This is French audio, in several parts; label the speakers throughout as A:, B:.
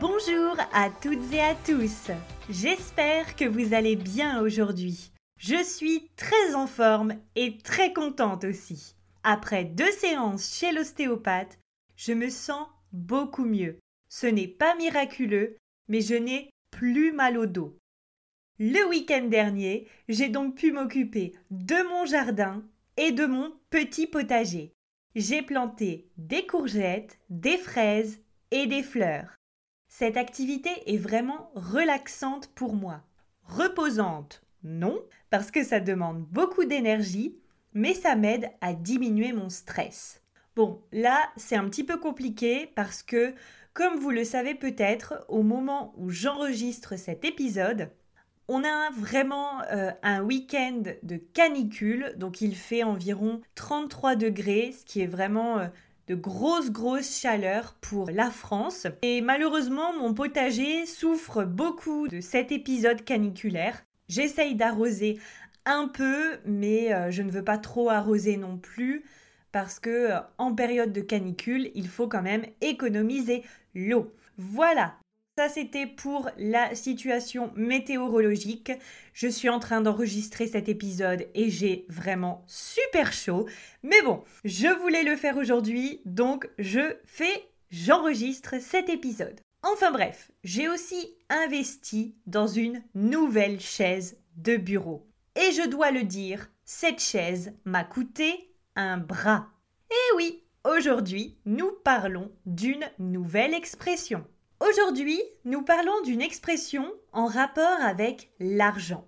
A: Bonjour à toutes et à tous. J'espère que vous allez bien aujourd'hui. Je suis très en forme et très contente aussi. Après deux séances chez l'ostéopathe, je me sens beaucoup mieux. Ce n'est pas miraculeux, mais je n'ai plus mal au dos. Le week-end dernier, j'ai donc pu m'occuper de mon jardin et de mon petit potager. J'ai planté des courgettes, des fraises et des fleurs. Cette activité est vraiment relaxante pour moi. Reposante, non, parce que ça demande beaucoup d'énergie, mais ça m'aide à diminuer mon stress. Bon, là, c'est un petit peu compliqué parce que, comme vous le savez peut-être, au moment où j'enregistre cet épisode, on a vraiment euh, un week-end de canicule, donc il fait environ 33 degrés, ce qui est vraiment euh, de grosses, grosses chaleurs pour la France. Et malheureusement, mon potager souffre beaucoup de cet épisode caniculaire. J'essaye d'arroser un peu, mais euh, je ne veux pas trop arroser non plus parce que euh, en période de canicule, il faut quand même économiser l'eau. Voilà, ça, c'était pour la situation météorologique. Je suis en train d'enregistrer cet épisode et j'ai vraiment super chaud. Mais bon, je voulais le faire aujourd'hui, donc je fais, j'enregistre cet épisode. Enfin bref, j'ai aussi investi dans une nouvelle chaise de bureau. Et je dois le dire, cette chaise m'a coûté un bras. Et oui, aujourd'hui, nous parlons d'une nouvelle expression. Aujourd'hui, nous parlons d'une expression en rapport avec l'argent.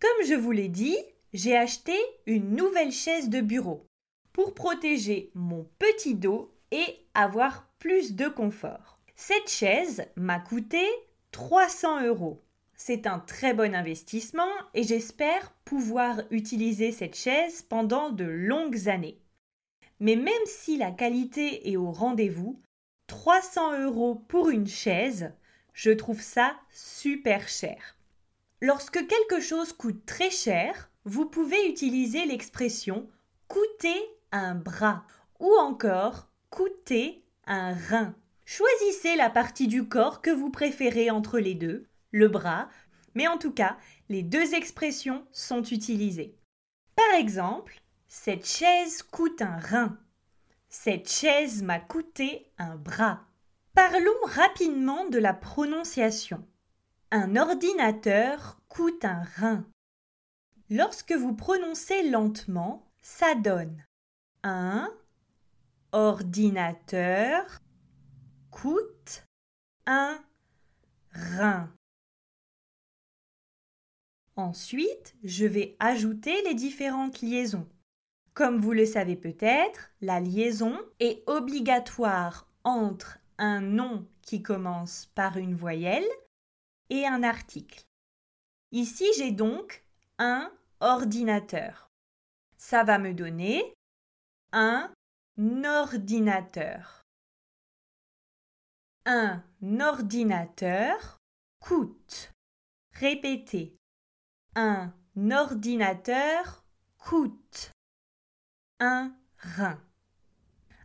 A: Comme je vous l'ai dit, j'ai acheté une nouvelle chaise de bureau pour protéger mon petit dos et avoir plus de confort. Cette chaise m'a coûté 300 euros. C'est un très bon investissement et j'espère pouvoir utiliser cette chaise pendant de longues années. Mais même si la qualité est au rendez-vous, 300 euros pour une chaise, je trouve ça super cher. Lorsque quelque chose coûte très cher, vous pouvez utiliser l'expression coûter un bras ou encore coûter un rein. Choisissez la partie du corps que vous préférez entre les deux, le bras, mais en tout cas, les deux expressions sont utilisées. Par exemple, cette chaise coûte un rein. Cette chaise m'a coûté un bras. Parlons rapidement de la prononciation. Un ordinateur coûte un rein. Lorsque vous prononcez lentement, ça donne un ordinateur coûte un rein. Ensuite, je vais ajouter les différentes liaisons. Comme vous le savez peut-être, la liaison est obligatoire entre un nom qui commence par une voyelle et un article. Ici, j'ai donc un ordinateur. Ça va me donner un ordinateur. Un ordinateur coûte. Répétez. Un ordinateur coûte rein.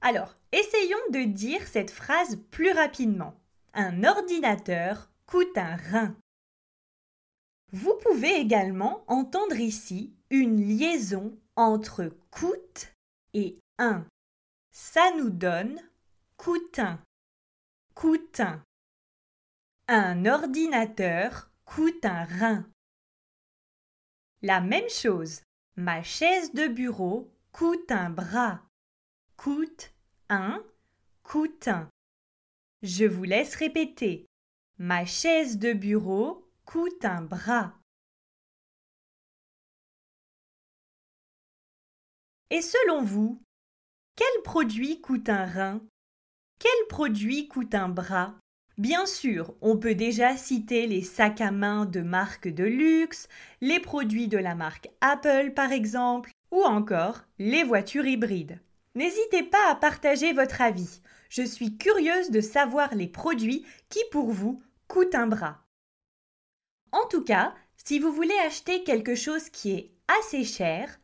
A: Alors, essayons de dire cette phrase plus rapidement. Un ordinateur coûte un rein. Vous pouvez également entendre ici une liaison entre coûte et un. Ça nous donne coûtin. coûte un. Un ordinateur coûte un rein. La même chose, ma chaise de bureau coûte un bras. Coûte un, coûte un. Je vous laisse répéter. Ma chaise de bureau coûte un bras. Et selon vous, quel produit coûte un rein? Quel produit coûte un bras? Bien sûr, on peut déjà citer les sacs à main de marque de luxe, les produits de la marque Apple par exemple, ou encore les voitures hybrides. N'hésitez pas à partager votre avis. Je suis curieuse de savoir les produits qui pour vous coûtent un bras. En tout cas, si vous voulez acheter quelque chose qui est assez cher,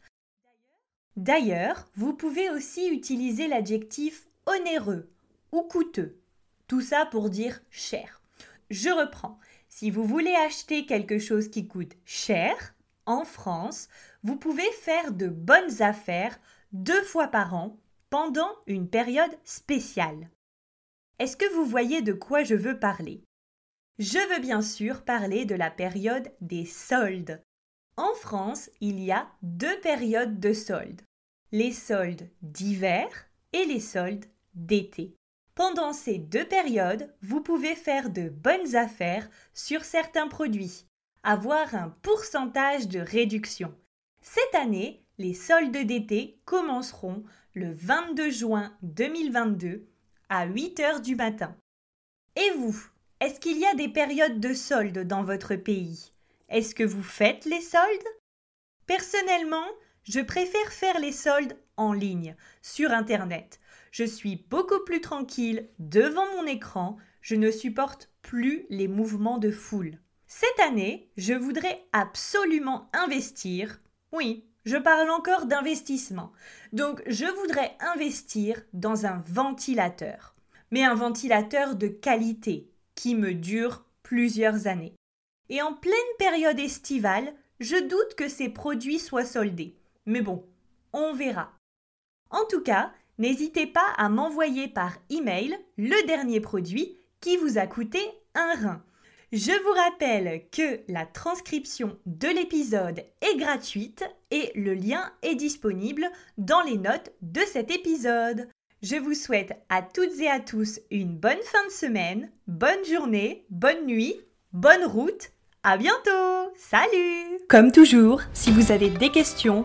A: D'ailleurs, vous pouvez aussi utiliser l'adjectif onéreux ou coûteux. Tout ça pour dire cher. Je reprends. Si vous voulez acheter quelque chose qui coûte cher, en France, vous pouvez faire de bonnes affaires deux fois par an pendant une période spéciale. Est-ce que vous voyez de quoi je veux parler? Je veux bien sûr parler de la période des soldes. En France, il y a deux périodes de soldes. Les soldes d'hiver et les soldes d'été. Pendant ces deux périodes, vous pouvez faire de bonnes affaires sur certains produits, avoir un pourcentage de réduction. Cette année, les soldes d'été commenceront le 22 juin 2022 à 8 heures du matin. Et vous, est-ce qu'il y a des périodes de soldes dans votre pays? Est-ce que vous faites les soldes? Personnellement, je préfère faire les soldes en ligne, sur Internet. Je suis beaucoup plus tranquille devant mon écran, je ne supporte plus les mouvements de foule. Cette année, je voudrais absolument investir. Oui, je parle encore d'investissement. Donc, je voudrais investir dans un ventilateur. Mais un ventilateur de qualité, qui me dure plusieurs années. Et en pleine période estivale, je doute que ces produits soient soldés. Mais bon, on verra. En tout cas, n'hésitez pas à m'envoyer par email le dernier produit qui vous a coûté un rein. Je vous rappelle que la transcription de l'épisode est gratuite et le lien est disponible dans les notes de cet épisode. Je vous souhaite à toutes et à tous une bonne fin de semaine, bonne journée, bonne nuit, bonne route. À bientôt. Salut! Comme toujours, si vous avez des questions,